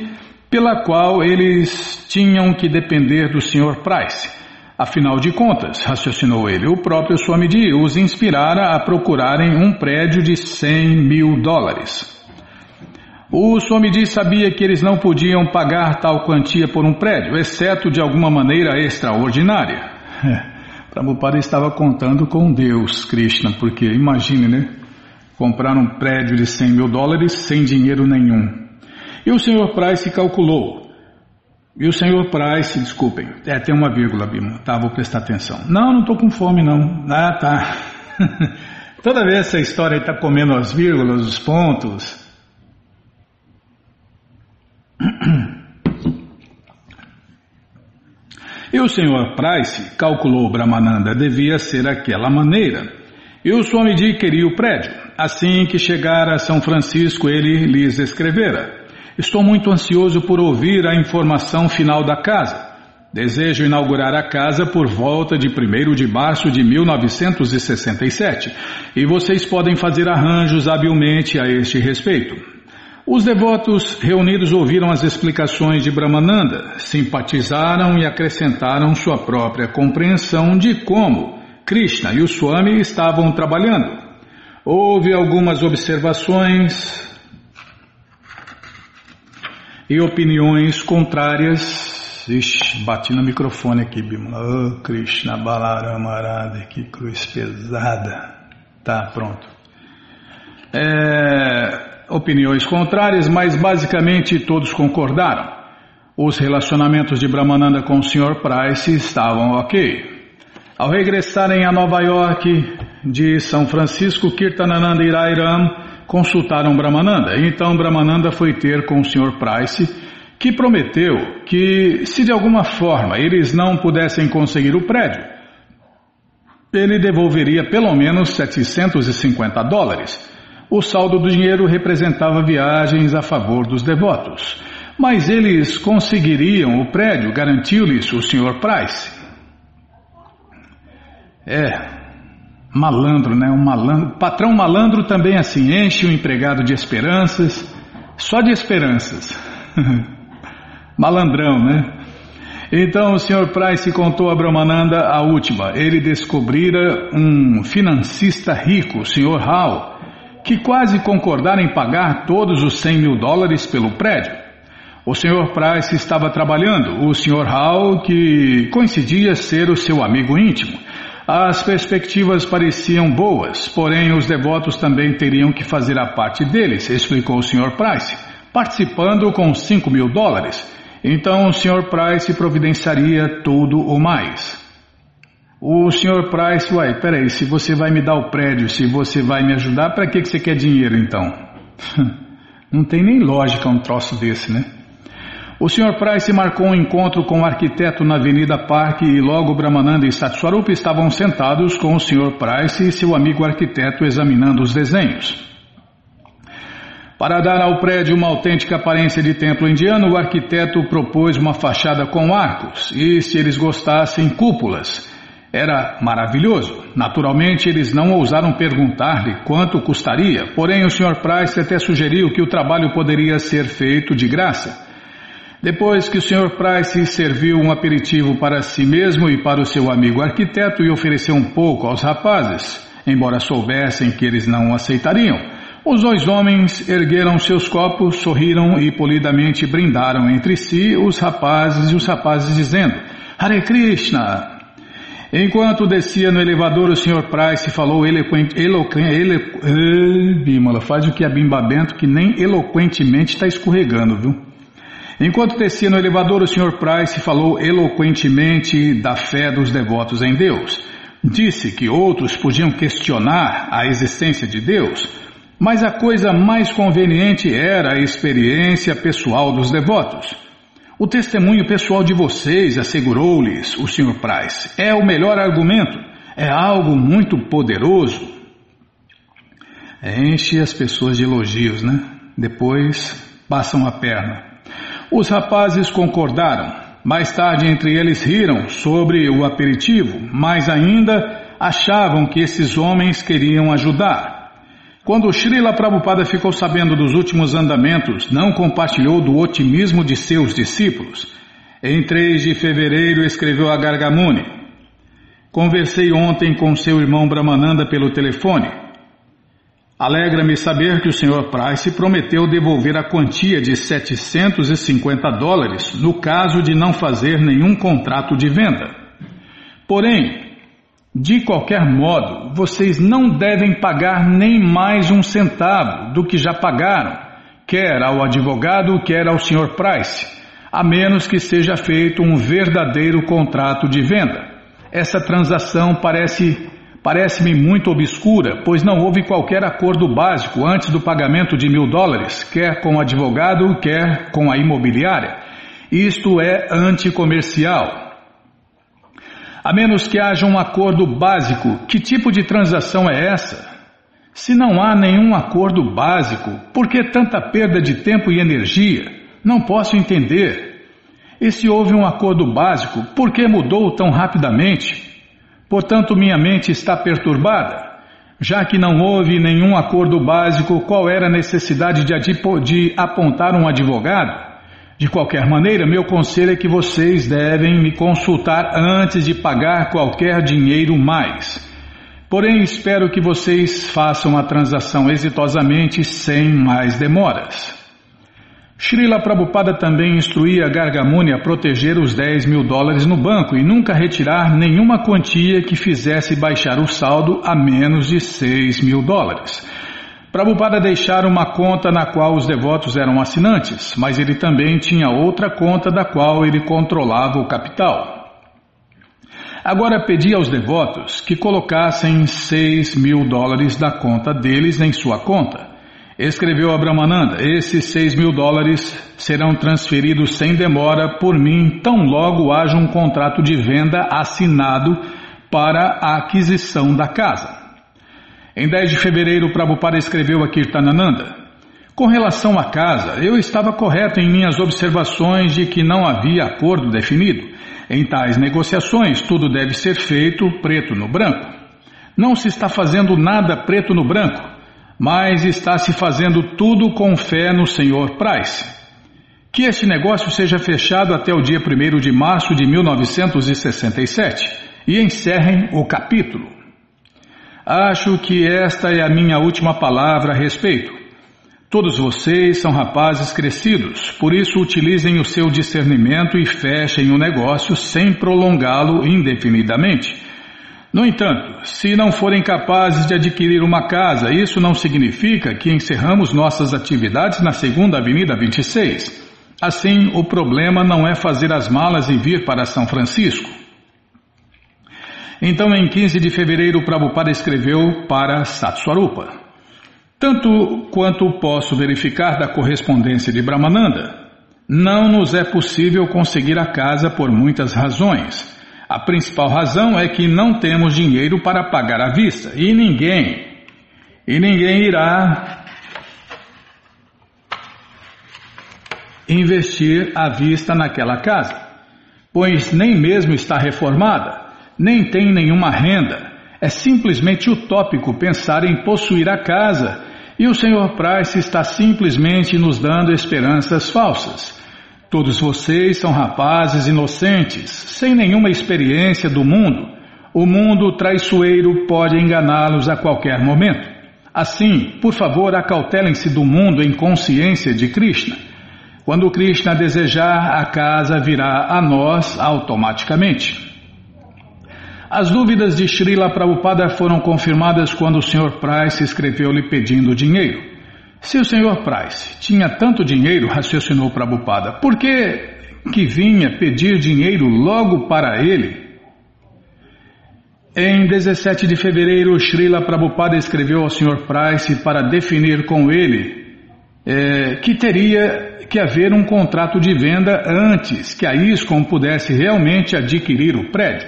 A: pela qual eles tinham que depender do Sr. Price. Afinal de contas, raciocinou ele, o próprio Swamiji os inspirara a procurarem um prédio de 100 mil dólares. O Swamiji sabia que eles não podiam pagar tal quantia por um prédio, exceto de alguma maneira extraordinária. É, Prabhupada estava contando com Deus, Krishna, porque imagine, né? Comprar um prédio de 100 mil dólares sem dinheiro nenhum. E o senhor Price calculou. E o senhor Price, desculpem, é, tem uma vírgula, Bima, tá? Vou prestar atenção. Não, não estou com fome, não. Ah, tá. Toda vez essa história está comendo as vírgulas, os pontos. E o senhor Price calculou Brahmananda devia ser aquela maneira. E o Swamiji queria o prédio. Assim que chegara a São Francisco, ele lhes escrevera: Estou muito ansioso por ouvir a informação final da casa. Desejo inaugurar a casa por volta de 1 de março de 1967 e vocês podem fazer arranjos habilmente a este respeito. Os devotos reunidos ouviram as explicações de Brahmananda, simpatizaram e acrescentaram sua própria compreensão de como Krishna e o Swami estavam trabalhando. Houve algumas observações e opiniões contrárias. Ixi, bati no microfone aqui, Bimala. Oh, Krishna Balarama Arada, que cruz pesada. Tá, pronto. É, opiniões contrárias, mas basicamente todos concordaram. Os relacionamentos de Brahmananda com o Sr. Price estavam ok. Ao regressarem a Nova York de São Francisco, Kirtanananda e Rairam consultaram Brahmananda. Então Brahmananda foi ter com o Sr. Price, que prometeu que, se de alguma forma eles não pudessem conseguir o prédio, ele devolveria pelo menos 750 dólares. O saldo do dinheiro representava viagens a favor dos devotos. Mas eles conseguiriam o prédio, garantiu-lhes o Sr. Price. É, malandro, né? Um malandro. Patrão malandro também assim, enche o empregado de esperanças, só de esperanças. Malandrão, né? Então o Sr. Price contou a Brahmananda a última. Ele descobrira um financista rico, o Sr. Hall, que quase concordaram em pagar todos os 100 mil dólares pelo prédio. O Sr. Price estava trabalhando, o Sr. Hall, que coincidia ser o seu amigo íntimo. As perspectivas pareciam boas, porém os devotos também teriam que fazer a parte deles, explicou o Sr. Price, participando com 5 mil dólares. Então o Sr. Price providenciaria tudo o mais. O senhor Price, uai, peraí, se você vai me dar o prédio, se você vai me ajudar, para que, que você quer dinheiro então? Não tem nem lógica um troço desse, né? O Sr. Price marcou um encontro com o arquiteto na Avenida Parque e logo Brahmananda e Satswarupa estavam sentados com o Sr. Price e seu amigo arquiteto examinando os desenhos. Para dar ao prédio uma autêntica aparência de templo indiano, o arquiteto propôs uma fachada com arcos e, se eles gostassem, cúpulas. Era maravilhoso. Naturalmente, eles não ousaram perguntar-lhe quanto custaria, porém o Sr. Price até sugeriu que o trabalho poderia ser feito de graça. Depois que o Sr. Price serviu um aperitivo para si mesmo e para o seu amigo arquiteto e ofereceu um pouco aos rapazes, embora soubessem que eles não aceitariam, os dois homens ergueram seus copos, sorriram e polidamente brindaram entre si os rapazes e os rapazes dizendo Hare Krishna, Enquanto descia no elevador, o Sr. Price falou eloquente, eloquente, ele, faz o que é Bimba Bento, que nem eloquentemente está escorregando, viu? Enquanto descia no elevador, o Sr. Price falou eloquentemente da fé dos devotos em Deus. Disse que outros podiam questionar a existência de Deus, mas a coisa mais conveniente era a experiência pessoal dos devotos. O testemunho pessoal de vocês, assegurou-lhes o Sr. Price, é o melhor argumento. É algo muito poderoso. Enche as pessoas de elogios, né? Depois passam a perna. Os rapazes concordaram. Mais tarde, entre eles riram sobre o aperitivo, mas ainda achavam que esses homens queriam ajudar. Quando Srila Prabhupada ficou sabendo dos últimos andamentos, não compartilhou do otimismo de seus discípulos. Em 3 de fevereiro escreveu a Gargamuni. Conversei ontem com seu irmão Brahmananda pelo telefone. Alegra-me saber que o Sr. Price prometeu devolver a quantia de 750 dólares no caso de não fazer nenhum contrato de venda. Porém, de qualquer modo, vocês não devem pagar nem mais um centavo do que já pagaram, quer ao advogado, quer ao Sr. Price, a menos que seja feito um verdadeiro contrato de venda. Essa transação parece Parece-me muito obscura, pois não houve qualquer acordo básico antes do pagamento de mil dólares, quer com o advogado, quer com a imobiliária. Isto é anticomercial. A menos que haja um acordo básico, que tipo de transação é essa? Se não há nenhum acordo básico, por que tanta perda de tempo e energia? Não posso entender. E se houve um acordo básico, por que mudou tão rapidamente? Portanto, minha mente está perturbada. Já que não houve nenhum acordo básico, qual era a necessidade de, de apontar um advogado? De qualquer maneira, meu conselho é que vocês devem me consultar antes de pagar qualquer dinheiro mais. Porém, espero que vocês façam a transação exitosamente sem mais demoras. Srila Prabhupada também instruía Gargamuni a proteger os 10 mil dólares no banco e nunca retirar nenhuma quantia que fizesse baixar o saldo a menos de 6 mil dólares. Prabhupada deixara uma conta na qual os devotos eram assinantes, mas ele também tinha outra conta da qual ele controlava o capital. Agora pedi aos devotos que colocassem 6 mil dólares da conta deles em sua conta. Escreveu a Brahmananda: Esses seis mil dólares serão transferidos sem demora por mim, tão logo haja um contrato de venda assinado para a aquisição da casa. Em 10 de fevereiro, Prabhupada escreveu a Kirtanananda: Com relação à casa, eu estava correto em minhas observações de que não havia acordo definido. Em tais negociações, tudo deve ser feito preto no branco. Não se está fazendo nada preto no branco mas está se fazendo tudo com fé no Senhor Price. Que este negócio seja fechado até o dia 1 de março de 1967 e encerrem o capítulo. Acho que esta é a minha última palavra a respeito. Todos vocês são rapazes crescidos, por isso utilizem o seu discernimento e fechem o negócio sem prolongá-lo indefinidamente. No entanto, se não forem capazes de adquirir uma casa, isso não significa que encerramos nossas atividades na Segunda Avenida 26. Assim, o problema não é fazer as malas e vir para São Francisco. Então, em 15 de fevereiro, Prabhupada escreveu para Satswarupa. Tanto quanto posso verificar da correspondência de Brahmananda, não nos é possível conseguir a casa por muitas razões. A principal razão é que não temos dinheiro para pagar à vista e ninguém, e ninguém irá investir à vista naquela casa, pois nem mesmo está reformada, nem tem nenhuma renda. É simplesmente utópico pensar em possuir a casa e o Senhor Price está simplesmente nos dando esperanças falsas. Todos vocês são rapazes inocentes, sem nenhuma experiência do mundo. O mundo traiçoeiro pode enganá-los a qualquer momento. Assim, por favor, acautelem-se do mundo em consciência de Krishna. Quando Krishna desejar, a casa virá a nós automaticamente. As dúvidas de Srila Prabhupada foram confirmadas quando o Sr. Price escreveu-lhe pedindo dinheiro. Se o senhor Price tinha tanto dinheiro, raciocinou Prabhupada, por que, que vinha pedir dinheiro logo para ele? Em 17 de fevereiro, Srila Prabhupada escreveu ao Sr. Price para definir com ele é, que teria que haver um contrato de venda antes que a ISCOM pudesse realmente adquirir o prédio.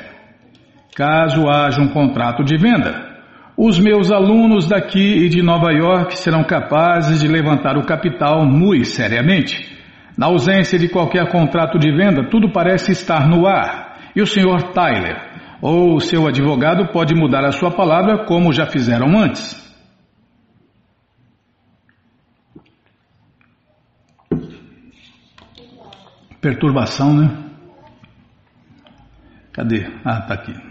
A: Caso haja um contrato de venda, os meus alunos daqui e de Nova York serão capazes de levantar o capital muito seriamente. Na ausência de qualquer contrato de venda, tudo parece estar no ar. E o Sr. Tyler ou seu advogado pode mudar a sua palavra como já fizeram antes. Perturbação, né? Cadê? Ah, tá aqui.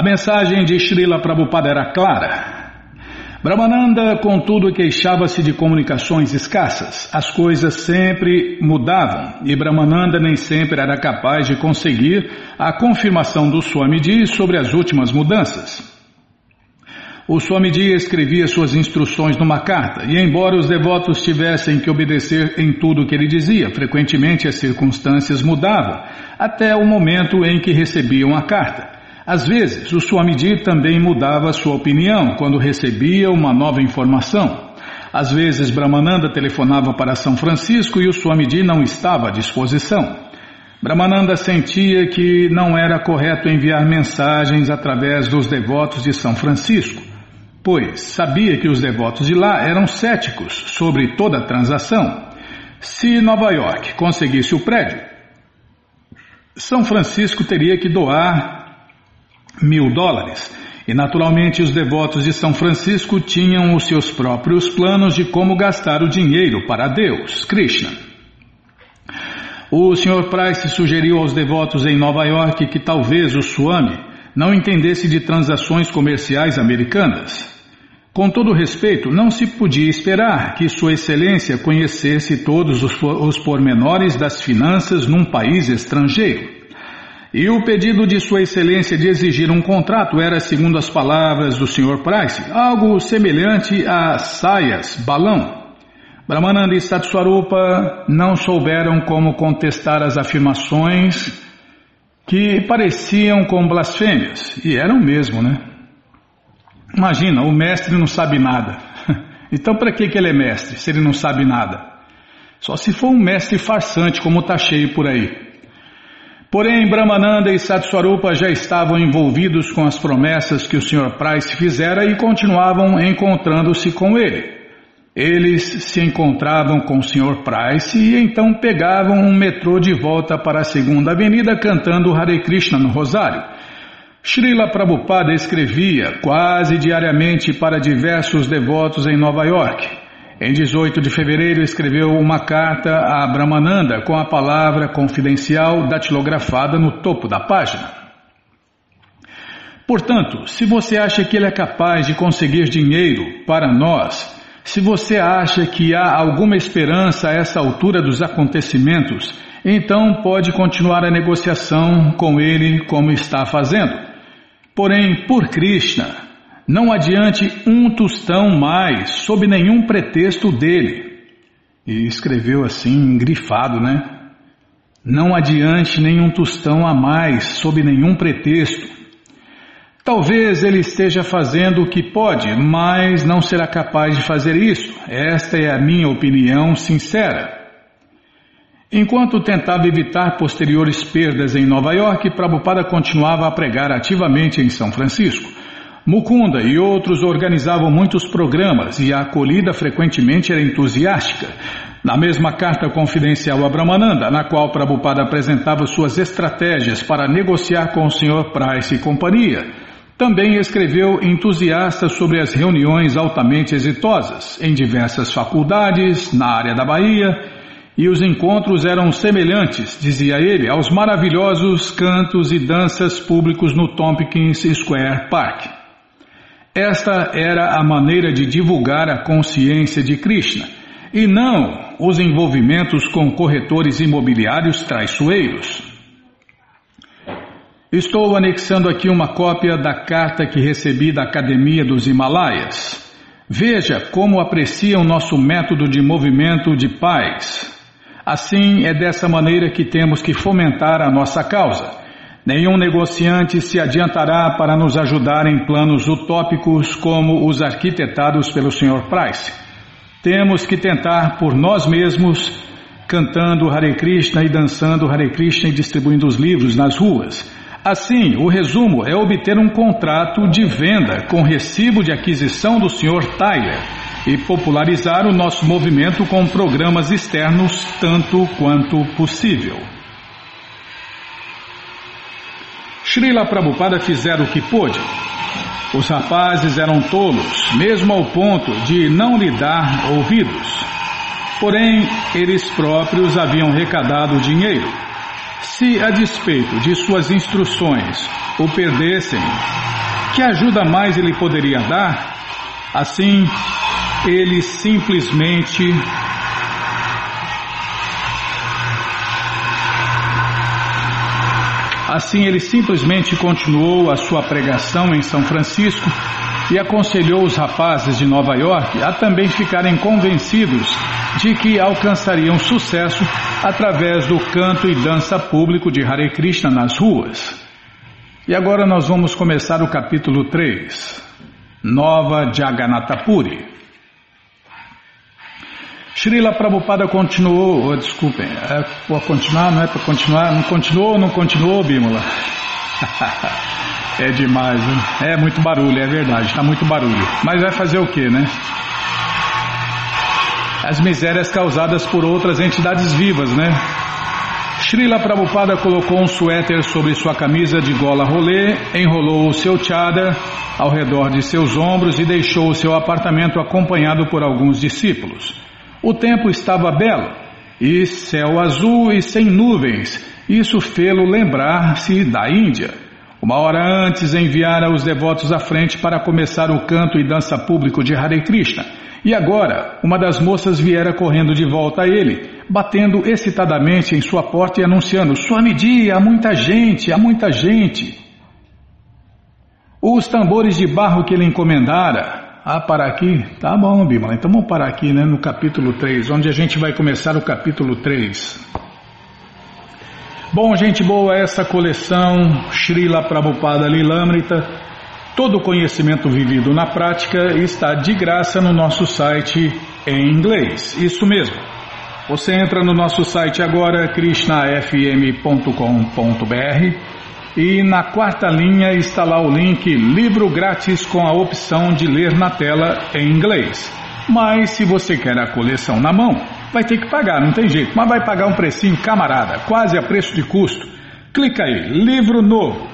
A: A mensagem de Srila Prabhupada era clara. Brahmananda, contudo, queixava-se de comunicações escassas. As coisas sempre mudavam e Brahmananda nem sempre era capaz de conseguir a confirmação do Swamiji sobre as últimas mudanças. O Swamiji escrevia suas instruções numa carta e, embora os devotos tivessem que obedecer em tudo o que ele dizia, frequentemente as circunstâncias mudavam até o momento em que recebiam a carta. Às vezes, o Swamiji também mudava sua opinião quando recebia uma nova informação. Às vezes, Brahmananda telefonava para São Francisco e o Swamiji não estava à disposição. Brahmananda sentia que não era correto enviar mensagens através dos devotos de São Francisco, pois sabia que os devotos de lá eram céticos sobre toda a transação. Se Nova York conseguisse o prédio, São Francisco teria que doar mil dólares. E naturalmente os devotos de São Francisco tinham os seus próprios planos de como gastar o dinheiro para Deus, Krishna. O Sr. Price sugeriu aos devotos em Nova York que talvez o Swami não entendesse de transações comerciais americanas. Com todo respeito, não se podia esperar que Sua Excelência conhecesse todos os, pormenores das finanças num país estrangeiro. E o pedido de Sua Excelência de exigir um contrato era, segundo as palavras do Sr. Price, algo semelhante a saias, balão. Brahmananda e Satswarupa não souberam como contestar as afirmações que pareciam com blasfêmias, e eram mesmo, né? Imagina, o mestre não sabe nada. Então, para que, que ele é mestre, se ele não sabe nada? Só se for um mestre farsante, como está cheio por aí. Porém, Brahmananda e Satswarupa já estavam envolvidos com as promessas que o Sr. Price fizera e continuavam encontrando-se com ele. Eles se encontravam com o Sr. Price e então pegavam um metrô de volta para a segunda avenida cantando Hare Krishna no Rosário. Srila Prabhupada escrevia quase diariamente para diversos devotos em Nova York. Em 18 de fevereiro, escreveu uma carta a Brahmananda com a palavra confidencial datilografada no topo da página. Portanto, se você acha que ele é capaz de conseguir dinheiro para nós, se você acha que há alguma esperança a essa altura dos acontecimentos, então pode continuar a negociação com ele como está fazendo. Porém, por Krishna, não adiante um tostão mais, sob nenhum pretexto dele. E escreveu assim, grifado, né? Não adiante nenhum tostão a mais, sob nenhum pretexto. Talvez ele esteja fazendo o que pode, mas não será capaz de fazer isso. Esta é a minha opinião sincera. Enquanto tentava evitar posteriores perdas em Nova York, Prabhupada continuava a pregar ativamente em São Francisco. Mukunda e outros organizavam muitos programas e a acolhida frequentemente era entusiástica. Na mesma carta confidencial a Brahmananda, na qual Prabhupada apresentava suas estratégias para negociar com o Sr. Price e companhia, também escreveu entusiasta sobre as reuniões altamente exitosas em diversas faculdades na área da Bahia, e os encontros eram semelhantes, dizia ele, aos maravilhosos cantos e danças públicos no Tompkins Square Park. Esta era a maneira de divulgar a consciência de Krishna, e não os envolvimentos com corretores imobiliários traiçoeiros. Estou anexando aqui uma cópia da carta que recebi da Academia dos Himalaias. Veja como apreciam nosso método de movimento de paz. Assim, é dessa maneira que temos que fomentar a nossa causa. Nenhum negociante se adiantará para nos ajudar em planos utópicos como os arquitetados pelo Sr. Price. Temos que tentar por nós mesmos, cantando Hare Krishna e dançando Hare Krishna e distribuindo os livros nas ruas. Assim, o resumo é obter um contrato de venda com recibo de aquisição do Sr. Tyler e popularizar o nosso movimento com programas externos tanto quanto possível. Srila Prabhupada fizeram o que pôde. Os rapazes eram tolos, mesmo ao ponto de não lhe dar ouvidos. Porém, eles próprios haviam recadado o dinheiro. Se, a despeito de suas instruções, o perdessem, que ajuda mais ele poderia dar? Assim, ele simplesmente Assim, ele simplesmente continuou a sua pregação em São Francisco e aconselhou os rapazes de Nova York a também ficarem convencidos de que alcançariam sucesso através do canto e dança público de Hare Krishna nas ruas. E agora nós vamos começar o capítulo 3, Nova Jagannatha Puri. Srila Prabhupada continuou, oh, desculpem, é para continuar, não é para continuar, não continuou, não continuou, Bímola? é demais, hein? é muito barulho, é verdade, está muito barulho. Mas vai fazer o que, né? As misérias causadas por outras entidades vivas, né? Srila Prabhupada colocou um suéter sobre sua camisa de gola rolê, enrolou o seu chadar ao redor de seus ombros e deixou o seu apartamento acompanhado por alguns discípulos. O tempo estava belo, e céu azul e sem nuvens. Isso fê-lo lembrar-se da Índia. Uma hora antes enviara os devotos à frente para começar o canto e dança público de Hare Krishna. E agora, uma das moças viera correndo de volta a ele, batendo excitadamente em sua porta e anunciando: Swamiji, há muita gente, há muita gente. Os tambores de barro que ele encomendara, ah, parar aqui? Tá bom, Bimala. Então vamos parar aqui, né, no capítulo 3, onde a gente vai começar o capítulo 3. Bom, gente boa, essa coleção Srila Prabhupada Lilamrita, todo o conhecimento vivido na prática está de graça no nosso site em inglês. Isso mesmo. Você entra no nosso site agora, krishnafm.com.br e na quarta linha está lá o link Livro Grátis com a opção de ler na tela em inglês. Mas se você quer a coleção na mão, vai ter que pagar, não tem jeito. Mas vai pagar um precinho camarada, quase a preço de custo. Clica aí, livro novo.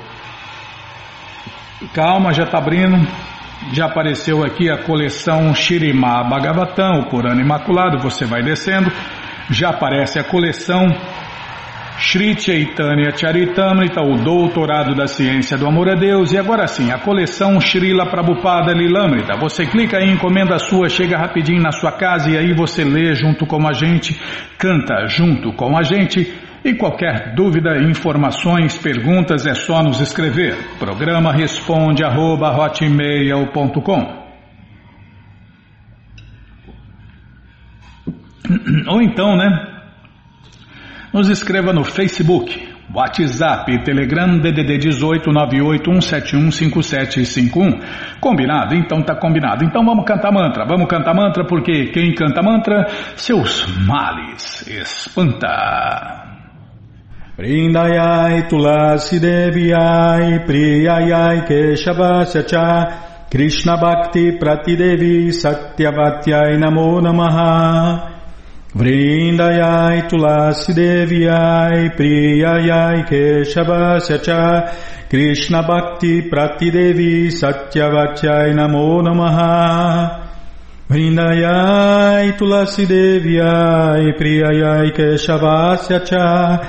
A: Calma, já está abrindo. Já apareceu aqui a coleção Shirimá Bhagavatam, o Corano Imaculado. Você vai descendo. Já aparece a coleção Sri Chaitanya Charitamrita, o Doutorado da Ciência do Amor a Deus, e agora sim, a coleção Srila Prabhupada Lilamrita. Você clica aí, encomenda a sua, chega rapidinho na sua casa e aí você lê junto com a gente, canta junto com a gente. E qualquer dúvida, informações, perguntas é só nos escrever. Programa responde arroba, Ou então, né? Nos escreva no Facebook, WhatsApp, Telegram, DDD 18 981715751. Combinado? Então tá combinado. Então vamos cantar mantra. Vamos cantar mantra porque quem canta mantra, seus males espanta. Vrindayai Tulasi Deviai Priyayai Keshavasya Krishna Bhakti Pratidevi Satyavatyai Namo Namaha Vrindayai Tulasi Deviai Priyayai Keshavasya Krishna Bhakti Pratidevi Satyavachai Namo Namaha. Vrindayai Tulasi Deviai Priyayai Keshavasya Cha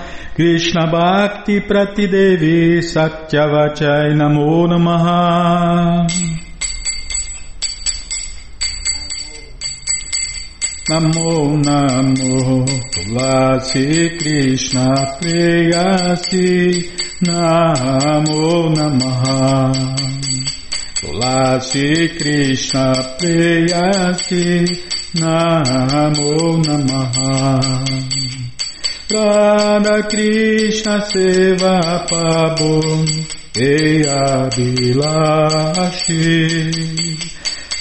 A: Namo Namo Tulasi Krishna Preyasi Namo Namaha Tulasi Krishna Preyasi Namo Namaha Radha Krishna Seva Pabon Eya Bilashi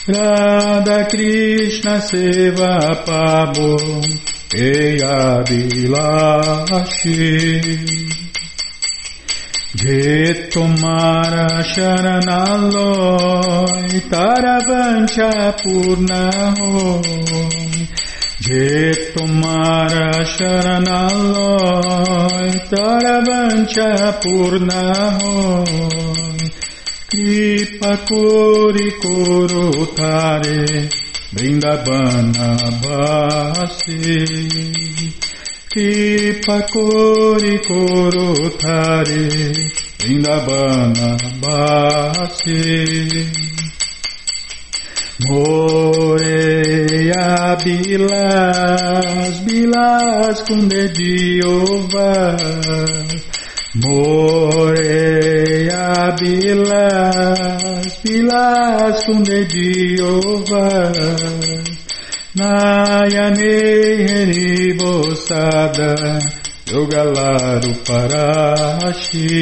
A: Radha Krishna Seva Pabo Eya Bilashi. Je tomara sharanaloy Taravancha purna hoy. Je tomara sharanaloy Taravancha purna hoy Kripa Kori Koro Tare Vrindavana Basi Kripa Kori Koro Tare Vrindavana Basi
B: Moreia Bilas, Bilas Kunde Jeová. Moreia Bilas, Bilas Jeová. Nayane Heribosada, Yogalaru Parashi.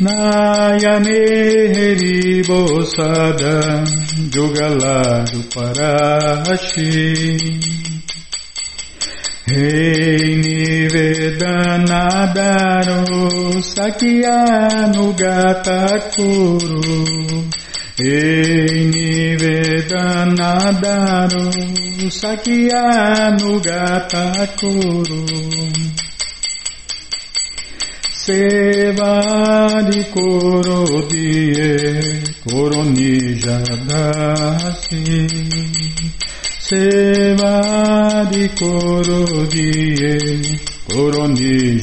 B: Nayane Heribosada Jogalado Parashi Rei Nivedanadaro Sakyanu Gatakuru Rei Nivedanadaro Sakyanu Gatakuru Sevadi Korodie Koronijadasi Sevadi Korodie Koronijadasi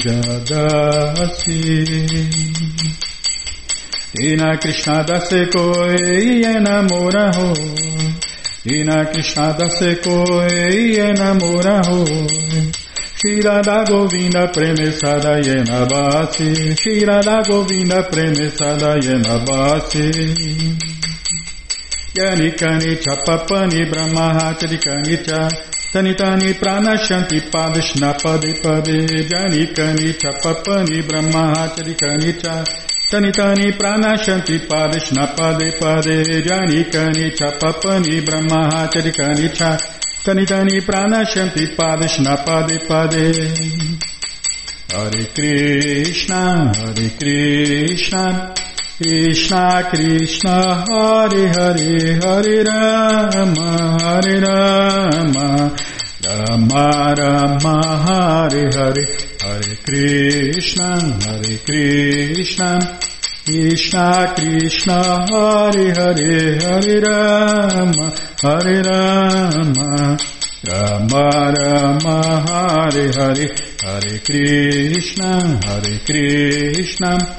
B: Ina Krishna dase koi enamora ho. Ina Krishna dase koi enamora ho. Shirada Govinda Premesada Yenabasi Shirada Govinda Premesada Yenabasi Yanikani Chapapani Brahmahatari Cha Tanitani Pranashanti Padishna Pade Pade Janikani Chapapani Brahmahatari Cha Tanitani Pranashanti Padishna Pade Pade Janikani Chapapani Brahmahatari Cha Tani Tani Pranashanti Padashna Pade Pade Hare Krishna Hare Krishna Krishna Krishna Hare Hare Hare Rama Hare Rama. Rama Rama Hare Hare Hare Krishna Hare Krishna. Krishna Krishna Hare Hare Hare Rama Hare Rama. Rama Rama Hare Hare Hare Krishna Hare Krishna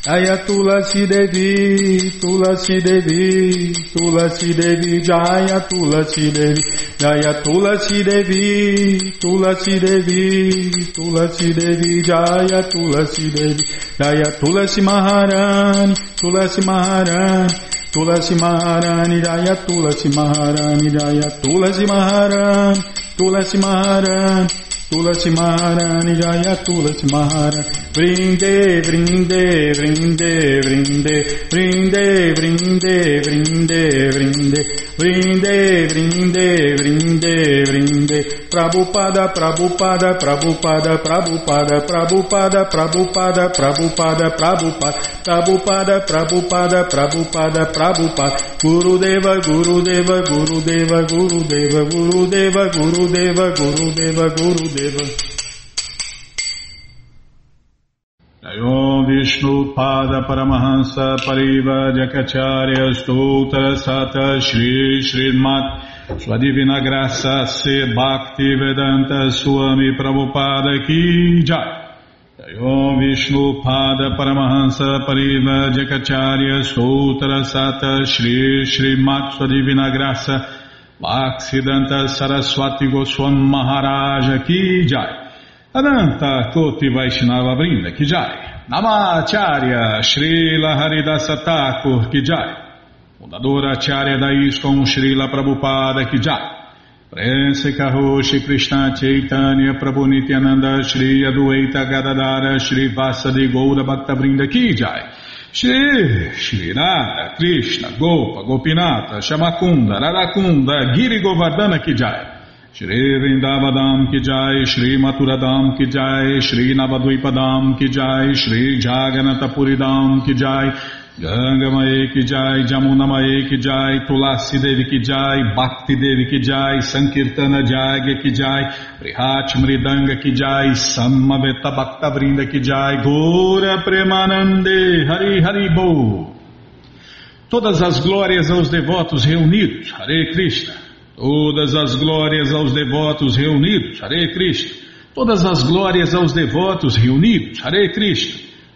B: Jaya Tulasi Devi, Tulasi Devi, Tulasi Devi, Jaya Tulasi Devi, Jaya Tulasi Devi, Tulasi Devi, Tulasi Devi, Jaya Tulasi Devi, Jaya Tulasi Maharani, Tulasi Maharani, Tulasi Maharani, Jaya Tulasi Maharani, Jaya Tulasi Maharani, Tulasi Maharani, Tulasi Maharani Jaya Tulasi Maharani. Brinde, brinde, brinde, brinde Brinde, brinde, brinde, brinde Brinde, brinde, brinde, brinde Prabhupada, Prabhupada, Prabhupada, Prabhupada Prabhupada, Prabhupada, Prabhupada, Prabhupada. Prabhupada, Prabhupada, Prabhupada, Prabhupada. Gurudeva, Gurudeva, Gurudeva, Gurudeva, Gurudeva, Gurudeva, Gurudeva, Gurudeva Deva.
A: Om Vishnu Pada Paramahansa Pariva Jakacharya Stoutra Sata Shri Srimat Sua Divina Graça Se Bhakti Vedanta Swami Prabhupada Ki Jai. Om Vishnu Pada Paramahansa Pariva Jakacharya Stoutra Sata Shri Srimat Sua Divina Graça Bhaksidanta Saraswati Goswam Maharaja Ki Jai. Adanta Koti Vaishnava Vrinda Ki Jai. Namacharya Srila Haridasa Thakur Ki Jai. Fundadora Acharya da Srila Prabhupada Ki Jai. Prense Karoshi Krishna Chaitanya Prabhu Nityananda Shri Adueita Gadadara Shri Vasadi Goura Bhakta Vrinda Ki Jai Shri, Shri Radha, Krishna, Gopa, Gopinata, Shamakunda, Radakunda, Giri Govardhana. Shri Vrindavadam Kijai, Shri Maturadam Kijai, Shri Navadvipadam Kijai, Shri Jaganatapuridam Kijai, Jamuna Mae Ki Jai, Tulasi Devi Ki Jai, Bhakti Devi Ki Jai, Sankirtana Jagya Ki Jai, Prihat Mridanga Ki Jai, Samaveta Bhakta Vrinda Ki Jai, Gora Premanande, Hari Hari Bo. Todas as glórias aos devotos reunidos, Hare Krishna. Todas as glórias aos devotos reunidos, Hare Krishna. Todas as glórias aos devotos reunidos, Hare Krishna.